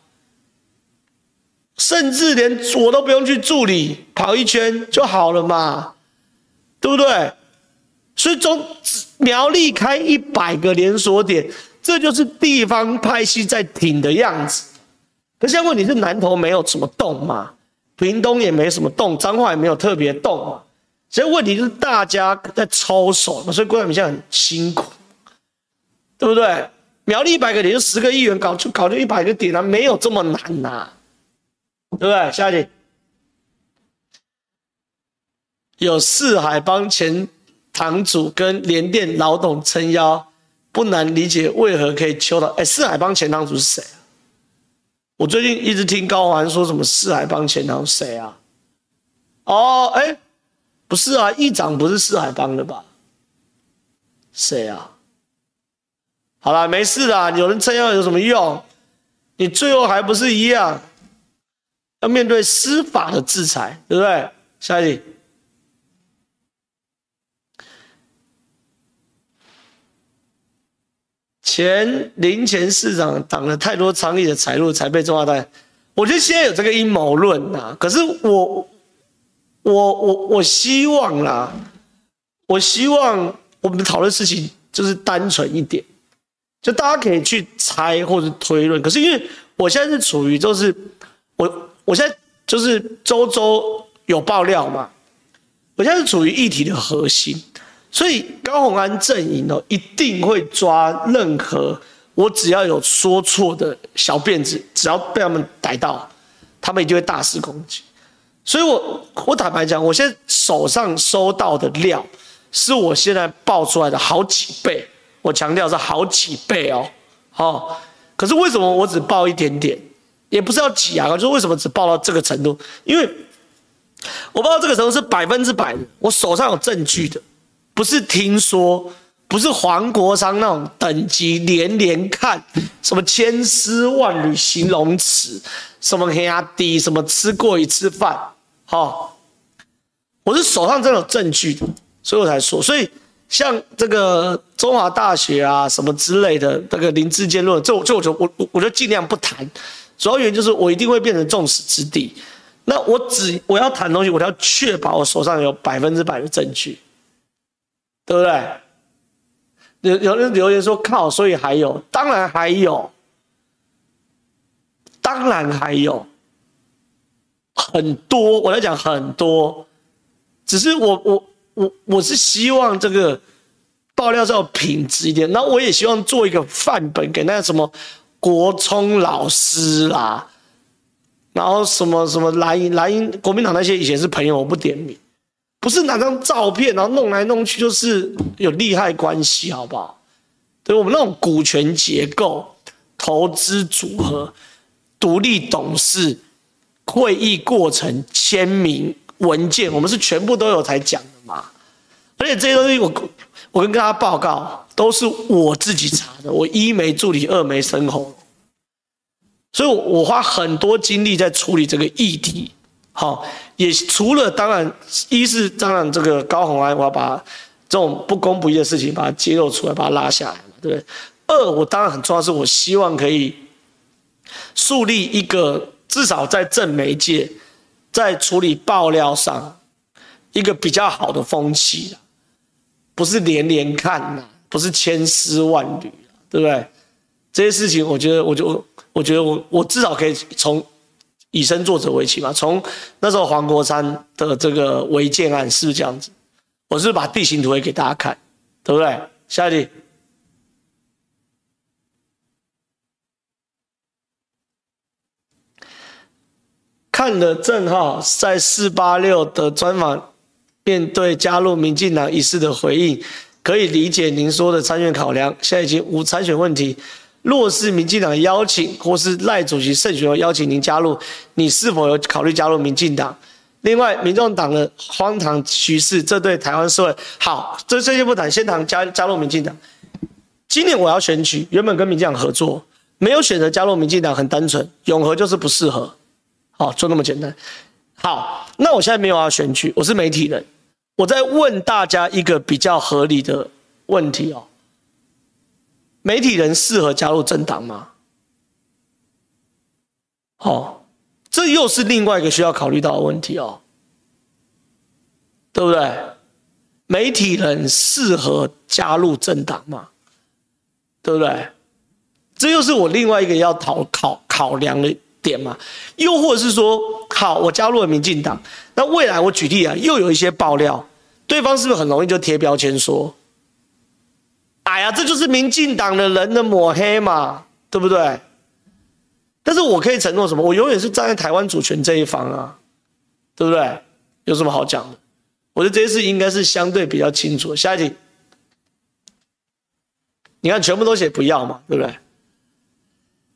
S1: 甚至连我都不用去助理，跑一圈就好了嘛，对不对？所以中苗栗开一百个连锁点，这就是地方派系在挺的样子。可现在问题是南投没有什么动嘛，屏东也没什么动，彰化也没有特别动嘛。所以问题就是大家在操手嘛，所以郭台铭现在很辛苦，对不对？苗栗一百个点就十个议员搞就搞就一百个点啊，没有这么难呐、对不对？下一题，有四海帮前堂主跟联电老董撑腰，不难理解为何可以揪到。哎，四海帮前堂主是谁？我最近一直听高虹安说什么四海帮前堂谁啊？哦，哎，不是啊，议长不是四海帮的吧？谁啊？好了，没事啦，有人撑腰有什么用？你最后还不是一样？要面对司法的制裁，对不对？下一题，前林前市长挡了太多倡议的财路，才被中华大。我觉得现在有这个阴谋论啊，可是我，我，我，我希望啦，我希望我们讨论事情就是单纯一点，就大家可以去猜或者推论。可是因为我现在是处于就是我。我现在就是周周有爆料嘛，我现在是处于议题的核心，所以高虹安阵营哦，一定会抓任何我只要有说错的小辫子，只要被他们逮到，他们一定会大肆攻击。所以我我坦白讲，我现在手上收到的料，是我现在爆出来的好几倍，我强调是好几倍哦，好，可是为什么我只爆一点点？也不是要挤啊，就是为什么只报到这个程度？因为我报到这个程度是百分之百的，我手上有证据的，不是听说，不是黄国昌那种等级连连看，什么千丝万缕形容词，什么黑压低，什么吃过一次饭，哦，我是手上真的有证据的，所以我才说。所以像这个中华大学啊什么之类的这个林志坚论，这我这我就我我就尽量不谈，主要原因就是我一定会变成众矢之的。那我只我要谈东西，我要确保我手上有百分之百的证据，对不对？有有人留言说靠，所以还有，当然还有，当然还有。很多，我在讲很多，只是我我我我是希望这个爆料是要品质一点，那我也希望做一个范本给那什么国聪老师啦，然后什么什么蓝营蓝营国民党那些以前是朋友，我不点名。不是拿张照片，然后弄来弄去，就是有利害关系，好不好？对我们那种股权结构、投资组合、独立董事、会议过程、签名文件，我们是全部都有才讲的嘛。而且这些东西我，我我跟大家报告，都是我自己查的，我一没助理，二没身后，所以我花很多精力在处理这个议题。好，也除了当然，一是当然这个高虹安，我要把这种不公不义的事情把它揭露出来，把它拉下来，对不对？二，我当然很重要，是我希望可以树立一个至少在正媒界，在处理爆料上一个比较好的风气，不是连连看呐，不是千丝万缕，对不对？这些事情，我觉得，我就我觉得我我至少可以从。以身作则为起嘛，从那时候黄国昌的这个违建案是不是这样子？我是，把地形图也给大家看，对不对？下一题，看了正皓在四八六的专访，面对加入民进党一事的回应，可以理解您说的参选考量。现在已经无参选问题。若是民进党的邀请，或是赖主席胜选后邀请您加入，你是否有考虑加入民进党？另外，民众党的荒唐趋势，这对台湾社会好。这这些不谈，先谈加加入民进党。今年我要选举，原本跟民进党合作，没有选择加入民进党，很单纯，永和就是不适合。好，就那么简单。好，那我现在没有要选举，我是媒体人，我在问大家一个比较合理的问题哦。媒体人适合加入政党吗？哦，这又是另外一个需要考虑到的问题哦，对不对？媒体人适合加入政党吗？对不对？这又是我另外一个要考考考量的点嘛？又或者是说，好，我加入了民进党，那未来我举例啊，又有一些爆料，对方是不是很容易就贴标签说？哎呀，这就是民进党的人的抹黑嘛，对不对？但是我可以承诺什么？我永远是站在台湾主权这一方啊，对不对？有什么好讲的？我觉得这些事应该是相对比较清楚。下一题，你看全部都写不要嘛，对不对？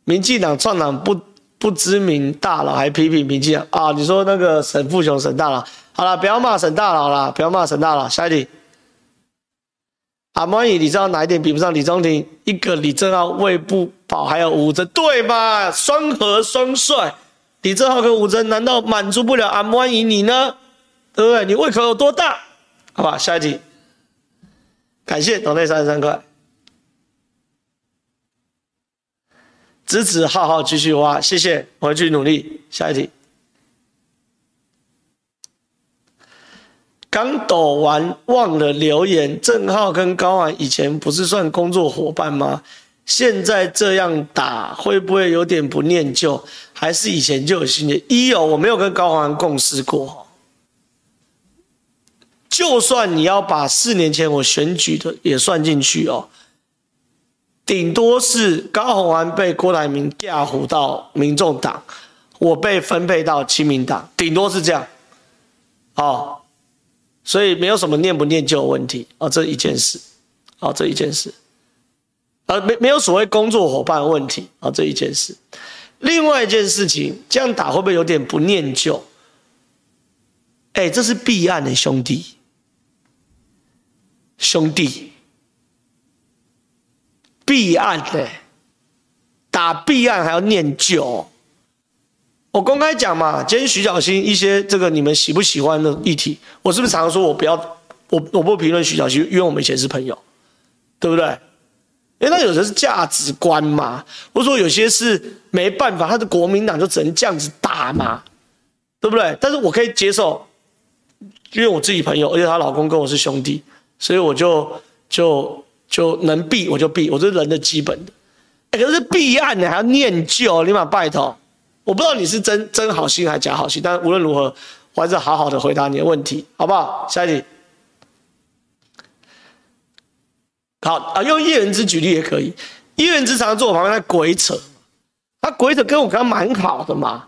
S1: 民进党创党不不知名大佬还批评民进党啊？你说那个沈富雄沈大佬，好了，不要骂沈大佬了，不要骂沈大佬。下一题。阿曼尼，你知道哪一点比不上李宗廷？一个李正浩喂不饱，还有吴峥，对吧？双核双帅，李正浩跟吴峥难道满足不了阿曼尼你呢？对不对？你胃口有多大？好吧，下一题。感谢斗内三十三块，支持浩浩继续挖，谢谢，我会继续努力。下一题。刚抖完忘了留言，正浩跟高安以前不是算工作伙伴吗？现在这样打会不会有点不念旧？还是以前就有心结？一有，我没有跟高安共事过。就算你要把四年前我选举的也算进去哦，顶多是高虹安被郭台铭调虎到民众党，我被分配到亲民党，顶多是这样。哦。所以没有什么念不念旧的问题啊，这一件事，啊，这一件事，呃，没没有所谓工作伙伴问题啊，这一件事。另外一件事情，这样打会不会有点不念旧？哎，这是弊案的兄弟，兄弟，弊案的、打弊案还要念旧。我公开讲嘛，今天徐小新一些这个你们喜不喜欢的议题，我是不是常常说我不要，我我不评论徐小新，因为我们以前是朋友，对不对？因为那有的是价值观嘛，或者说有些是没办法，他的国民党就只能这样子打嘛，对不对？但是我可以接受，因为我自己朋友，而且她老公跟我是兄弟，所以我就就就能避我就避，我这是人的基本的。可是避案呢还要念旧，立马拜托。我不知道你是真真好心还是假好心，但无论如何，我还是好好的回答你的问题，好不好？下一题。好啊，用叶元之举例也可以。叶元之常常坐我旁边在鬼扯，他鬼扯跟我跟他蛮好的嘛，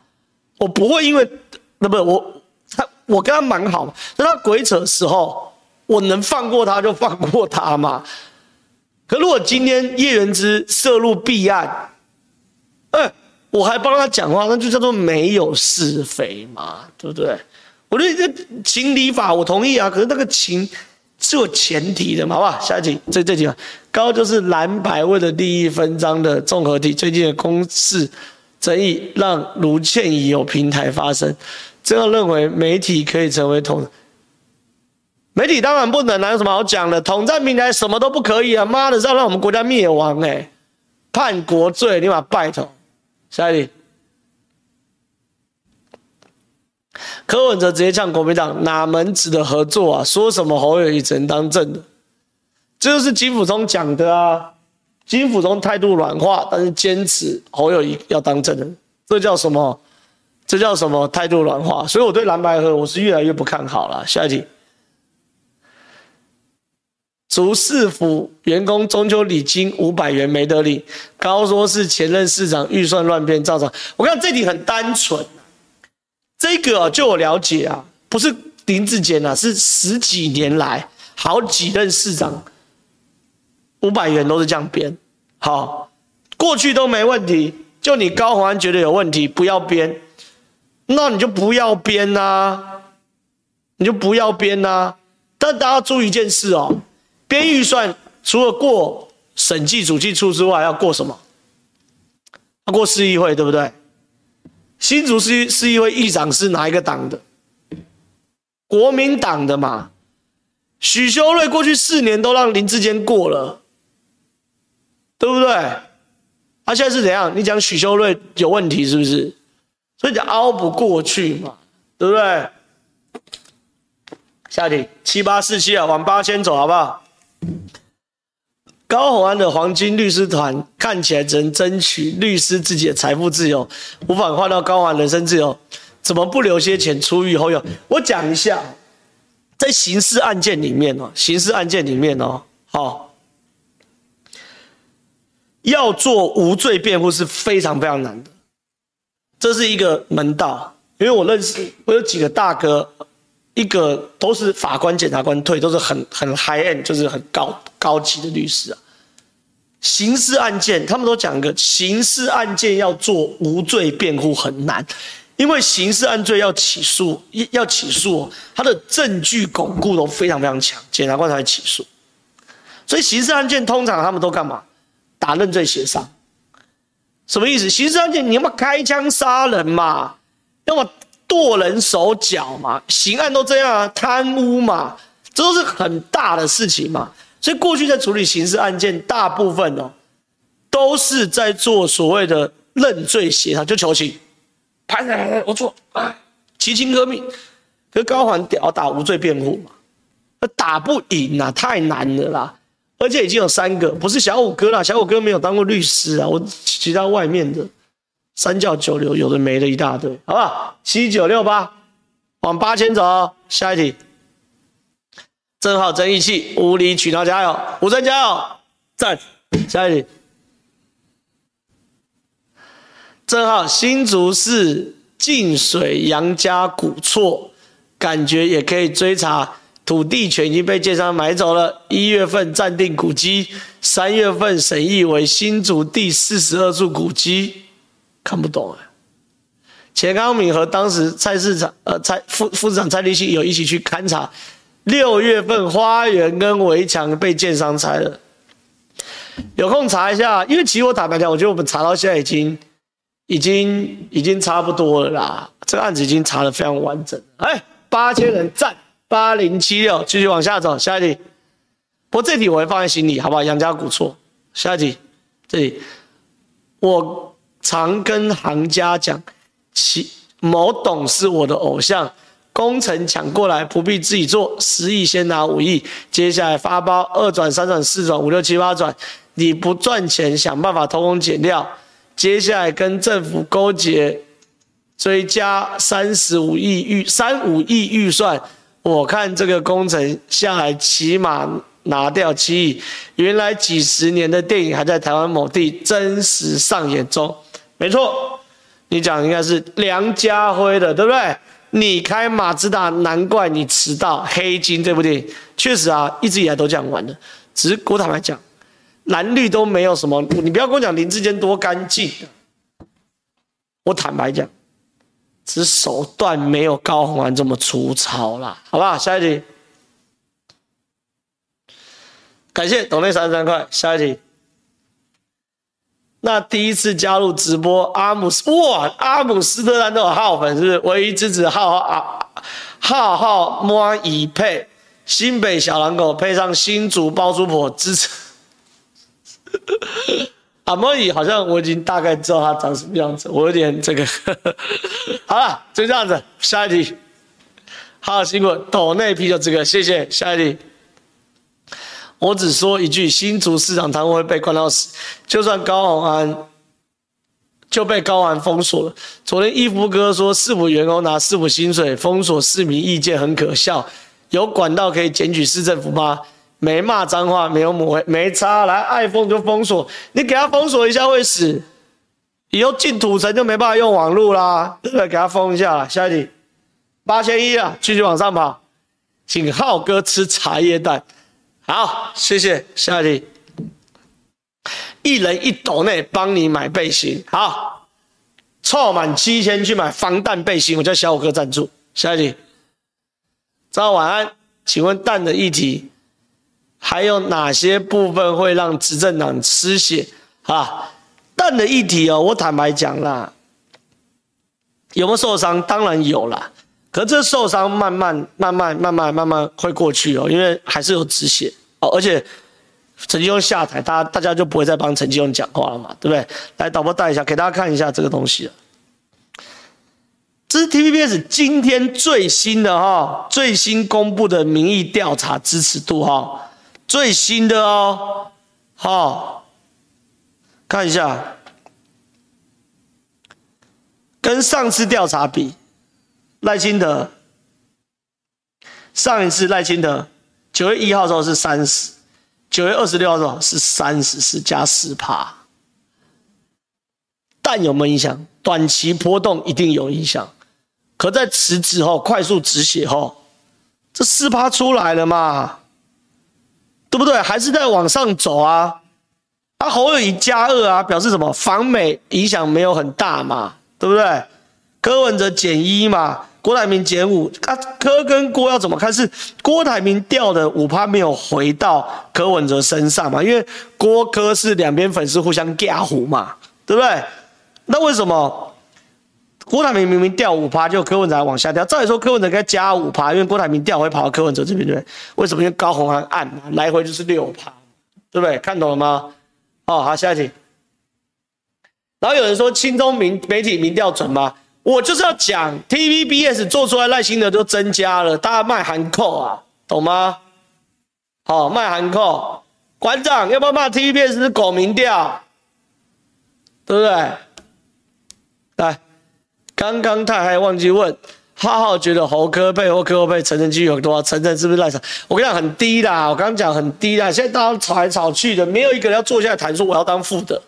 S1: 我不会因为那不我他我跟他蛮好嘛，那他鬼扯的时候，我能放过他就放过他嘛。可如果今天叶元之涉入弊案，哎、我还帮他讲话，那就叫做没有是非嘛，对不对？我觉得这情理法我同意啊，可是那个情是有前提的嘛，好不好？下一题，这这题啊，高就是蓝白为了利益分赃的综合体，最近的公示争议让卢倩仪有平台发声，这样认为媒体可以成为统，媒体当然不能啊，有什么好讲的？统战平台什么都不可以啊！妈的，是要让我们国家灭亡哎、欸，叛国罪，立马拜托。下一题，柯文哲直接呛国民党哪门子的合作啊？说什么侯友宜只能当正的，这就是金溥聪讲的啊。金溥聪态度软化，但是坚持侯友宜要当正的，这叫什么？这叫什么态度软化？所以我对蓝白合我是越来越不看好了。下一题。竹市府员工中秋礼金五百元没得领，高说是前任市长预算乱编造成。我看这题很单纯，这个、啊、就我了解啊，不是林志坚啊，是十几年来好几任市长五百元都是这样编。好，过去都没问题，就你高宏安觉得有问题，不要编，那你就不要编呐、啊，你就不要编呐、啊。但大家注意一件事哦。编预算除了过审计主计处之外，要过什么？要过市议会，对不对？新竹市市议会议长是哪一个党的？国民党的嘛。许修睿过去四年都让林志坚过了，对不对？他、啊、现在是怎样？你讲许修睿有问题是不是？所以就凹不过去嘛，对不对？下题七八四七啊，往八千走好不好？高虹安的黄金律师团看起来只能争取律师自己的财富自由，无法换到高虹安人身自由，怎么不留些钱出狱后用？我讲一下，在刑事案件里面哦，刑事案件里面哦，好，要做无罪辩护是非常非常难的，这是一个门道，因为我认识，我有几个大哥。一个都是法官、检察官退，都是很很 high end，就是很高高级的律师啊。刑事案件，他们都讲个刑事案件要做无罪辩护很难，因为刑事案罪要起诉，要起诉，他的证据巩固都非常非常强，检察官才起诉。所以刑事案件通常他们都干嘛？打认罪协商。什么意思？刑事案件你要么开枪杀人嘛，要么。剁人手脚嘛，刑案都这样啊，贪污嘛，这都是很大的事情嘛。所以过去在处理刑事案件，大部分哦，都是在做所谓的认罪协商，就求情，拍来来来，我错，哎，其情革命。可是高环屌打无罪辩护嘛，那打不赢啊，太难了啦。而且已经有三个，不是小五哥啦，小五哥没有当过律师啊，我其他外面的。三教九流，有的没的一大堆，好不好？七九六八，往八千走。下一题，正好争议气，无理取闹，加油！吴峥加油！赞。下一题，正好新竹市净水杨家古厝，感觉也可以追查，土地权已经被建商买走了。一月份暂定古迹，三月份审议为新竹第四十二处古迹。看不懂哎，钱康敏和当时蔡市长呃蔡副副市长蔡立信有一起去勘察，六月份花园跟围墙被建商拆了。有空查一下，因为其实我坦白讲，我觉得我们查到现在已经、已经、已经差不多了啦。这个案子已经查的非常完整。哎，八千人赞，八零七六，继续往下走，下一题。不过这题我会放在心里，好不好？杨家古错。下一题，这里我常跟行家讲，其某董是我的偶像。工程抢过来，不必自己做，十亿先拿五亿，接下来发包二转三转四转五六七八转，你不赚钱，想办法偷工减料，接下来跟政府勾结，追加三十五亿预三五亿预算，我看这个工程下来起码拿掉七亿，原来几十年的电影还在台湾某地真实上演中，没错，你讲应该是梁家辉的，对不对？你开马自达，难怪你迟到。黑金这部电影确实啊，一直以来都这样玩的。只是我坦白讲，蓝绿都没有什么。你不要跟我讲林志坚多干净，我坦白讲，只是手段没有高虹安这么粗糙啦，好不好？下一题，感谢董内三十三块。下一题。那第一次加入直播，阿姆斯哇，阿姆斯特丹都有号粉，是？唯一支持浩浩啊，浩浩摸一配新北小狼狗配上新竹包租婆支持。阿莫伊好像我已经大概知道他长什么样子，我有点这个。好了，就这样子，下一题。好，辛苦斗内啤酒这个，谢谢。下一题。我只说一句，新竹市场他们会被关到死，就算高虹安就被高安封锁了。昨天义夫哥说，市府员工拿市府薪水封锁市民意见很可笑，有管道可以检举市政府吗？没骂脏话，没有抹黑，没差，来爱封就封锁，你给他封锁一下会死，以后进土城就没办法用网络啦，对不对？给他封一下，下一题，八千一啊，继续往上跑，请浩哥吃茶叶蛋。好，谢谢。下一题，一人一斗内帮你买背心。好，凑满七千去买防弹背心，我叫小五哥赞助。下一题，早晚安，请问蛋的议题还有哪些部分会让执政党失血？啊，蛋的议题哦，我坦白讲啦，有没有受伤？当然有啦。可这受伤慢慢、慢慢、慢慢、慢慢会过去哦，因为还是有止血哦。而且陈吉仲下台，大家大家就不会再帮陈吉仲讲话了嘛，对不对？来，导播带一下，给大家看一下这个东西。这是 TVBS 今天最新的哈，最新公布的民意调查支持度哈，最新的哦，好，看一下，跟上次调查比。赖清德上一次赖清德九月一号的时候是三十，九月二十六号的时候是三十四加四趴，但有没有影响？短期波动一定有影响，可在辞职后快速止血后，这四趴出来了嘛？对不对？还是在往上走啊？啊，侯友宜加二啊，表示什么？防美影响没有很大嘛？对不对？柯文哲减一嘛？郭台铭减五，啊，柯跟郭要怎么看？是郭台铭掉的五趴没有回到柯文哲身上嘛？因为郭柯是两边粉丝互相夹虎嘛，对不对？那为什么郭台铭明明掉五趴，就柯文哲还往下掉？照理说柯文哲该加五趴，因为郭台铭掉会跑到柯文哲这边，对不对？为什么？因为高虹安暗嘛，来回就是六趴，对不对？看懂了吗？哦，好，下一题。然后有人说亲中民媒体民调准吗？我就是要讲，TVBS 做出来赖清德就增加了，大家卖含扣啊，懂吗？好、卖含扣，馆长要不要骂 TVBS 是狗民调？对不对？来，刚刚他还忘记问，浩浩觉得侯科配或柯配承认机有多少？承认是不是赖场？我跟你讲很低啦，我刚刚讲很低啦，现在大家吵来吵去的，没有一个人要坐下来谈说我要当副的，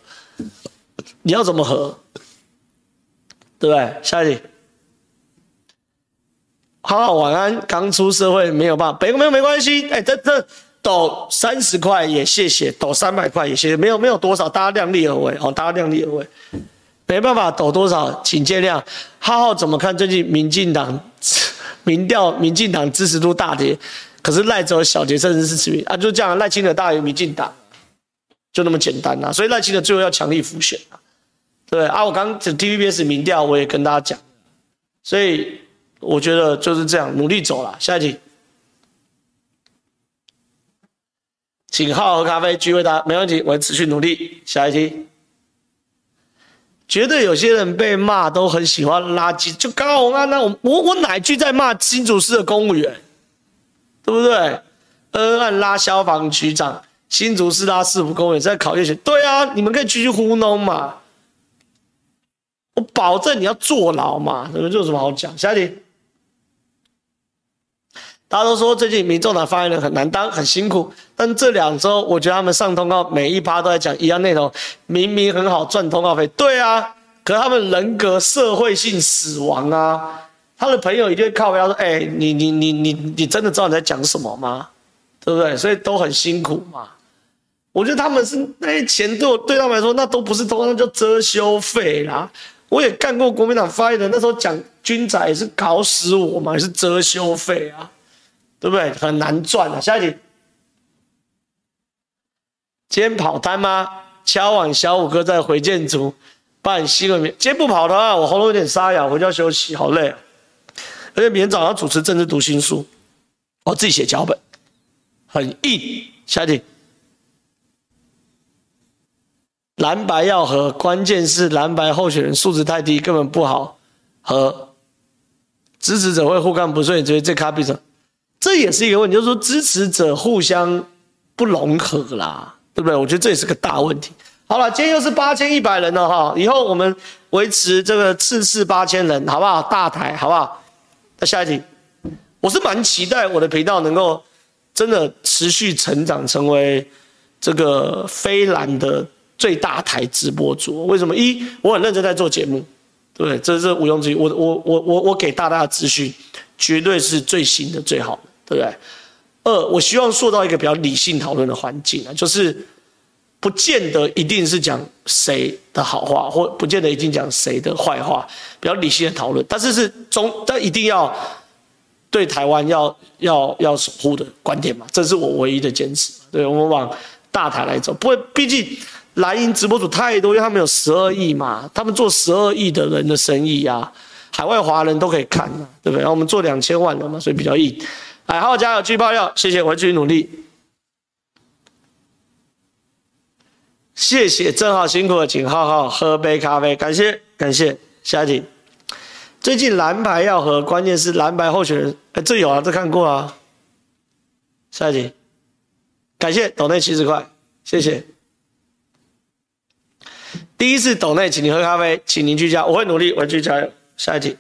S1: 你要怎么和？对不对？下一题，好好晚安。刚出社会没有办法，北没有没关系。哎，这这抖三十块也谢谢，抖三百块也谢谢，没有没有多少，大家量力而为哦，大家量力而为。没办法抖多少，请见谅。浩浩怎么看最近民进党 民调？民进党支持度大跌，可是赖走小杰甚至是持平啊，就这样赖清德大于民进党。就那么简单啊。所以赖清德最后要强力复选啊，对啊。我刚刚 TVBS 民调我也跟大家讲，所以我觉得就是这样，努力走了。下一题，请好好喝咖啡，聚会答没问题，我会持续努力。下一题。觉得有些人被骂都很喜欢垃圾，就高虹安那我我我哪句在骂新竹市的公务员，对不对？恩案拉消防局长，新竹市拉市府公务员在考验选，对啊，你们可以继续糊弄嘛，我保证你要坐牢嘛，你们这有什么好讲？下一题，大家都说最近民众党发言人很难当，很辛苦，但这两周我觉得他们上通告每一趴都在讲一样内容，明明很好赚通告费，对啊。可他们人格社会性死亡啊！他的朋友一定会靠他说：“哎、你你你你你真的知道你在讲什么吗？对不对？”所以都很辛苦嘛。我觉得他们是那些钱对我对他们来说，那都不是通，那叫遮羞费啦。我也干过国民党发言人，那时候讲军宅也是搞死我嘛，也是遮羞费啊，对不对？很难赚啊。下一题，今天跑摊吗？敲碗小五哥在回建筑。办新闻，今天不跑的话，我喉咙有点沙哑，回家休息，好累啊。而且明天早上要主持政治读心术，我自己写脚本，很硬。下一题，蓝白要合，关键是蓝白候选人素质太低，根本不好合。支持者会互看不顺眼，觉得这卡比者，这也是一个问题，就是说支持者互相不融合啦，对不对？我觉得这也是个大问题。好了，今天又是八千一百人了哈，以后我们维持这个次次八千人，好不好？大台，好不好？那下一题，我是蛮期待我的频道能够真的持续成长，成为这个非蓝的最大台直播主。为什么？一，我很认真在做节目，对不对？这是毋庸置疑。我我我我我给大家的资讯绝对是最新的、最好的，对不对？二，我希望塑造一个比较理性讨论的环境啊，就是。不见得一定是讲谁的好话，或不见得一定讲谁的坏话，比较理性的讨论。但是是中，但一定要对台湾要要要守护的观点嘛，这是我唯一的坚持。对，我们往大台来走，不会，毕竟蓝营直播主太多，因为他们有十二亿嘛，他们做十二亿的人的生意啊，海外华人都可以看啊，对不对？然后我们做两千万的嘛，所以比较硬。哎，好加油，继续爆料，谢谢，我会继续努力。谢谢，正好辛苦了，请好好喝杯咖啡。感谢，感谢。下一题，最近蓝白要和，关键是蓝白候选人。哎，这有啊，这看过啊。下一题，感谢岛内七十块，谢谢。第一次斗内，请你喝咖啡，请您居家，我会努力，我会继续加油。下一题，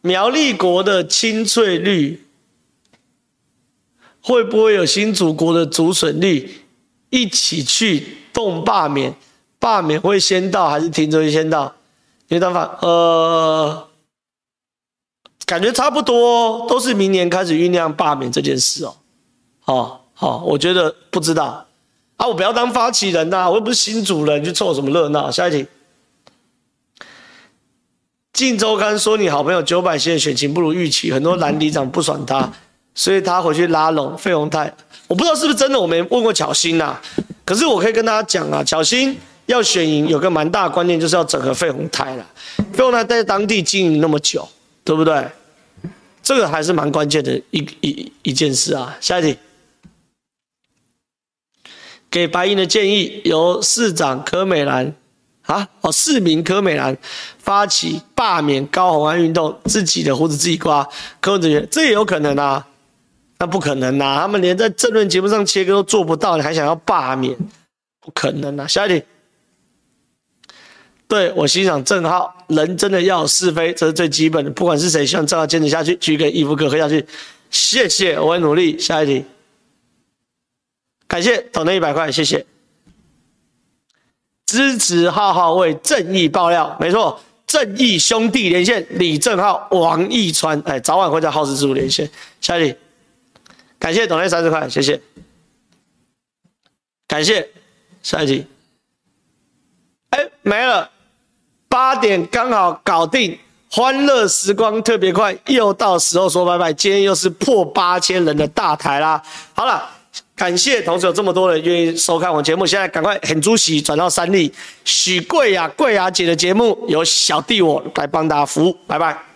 S1: 苗栗国的青翠绿会不会有新祖国的竹笋绿？一起去动罢免，罢免会先到还是停车先到？没办法，呃，感觉差不多，都是明年开始酝酿罢免这件事哦。好，好，我觉得不知道啊，我不要当发起人呐、我又不是新主人，去凑什么热闹？下一题，镜周刊说你好朋友九百现在选情不如预期，很多蓝里长不爽他，所以他回去拉拢费鸿泰。我不知道是不是真的，我没问过巧心呐。可是我可以跟大家讲啊，巧心要选赢，有个蛮大的观念，就是要整合费鸿泰了。费鸿泰在当地经营那么久，对不对？这个还是蛮关键的一一一件事啊。下一题，给白银的建议，由市长柯美兰啊，哦，市民柯美兰发起罢免高虹安运动，自己的胡子自己刮，柯文哲这也有可能啊。那不可能呐、啊！他们连在政论节目上切割都做不到，你还想要罢免？不可能、啊！下一题，对我欣赏正浩，人真的要有是非，这是最基本的。不管是谁，希望郑浩坚持下去，继续跟义夫哥喝下去。谢谢，我会努力。下一题，感谢投那一百块，谢谢。支持浩浩为正义爆料，没错，正义兄弟连线，李正浩、王义川，哎，早晚会在皓事之徒连线。下一题。感谢董内三十块，谢谢。感谢，下一题。哎，没了，八点刚好搞定，欢乐时光特别快，又到时候说拜拜。今天又是破八千人的大台啦。好了，感谢同时有这么多人愿意收看我节目，现在赶快很主席转到三立许贵雅贵雅姐的节目，由小弟我来帮大家服务，拜拜。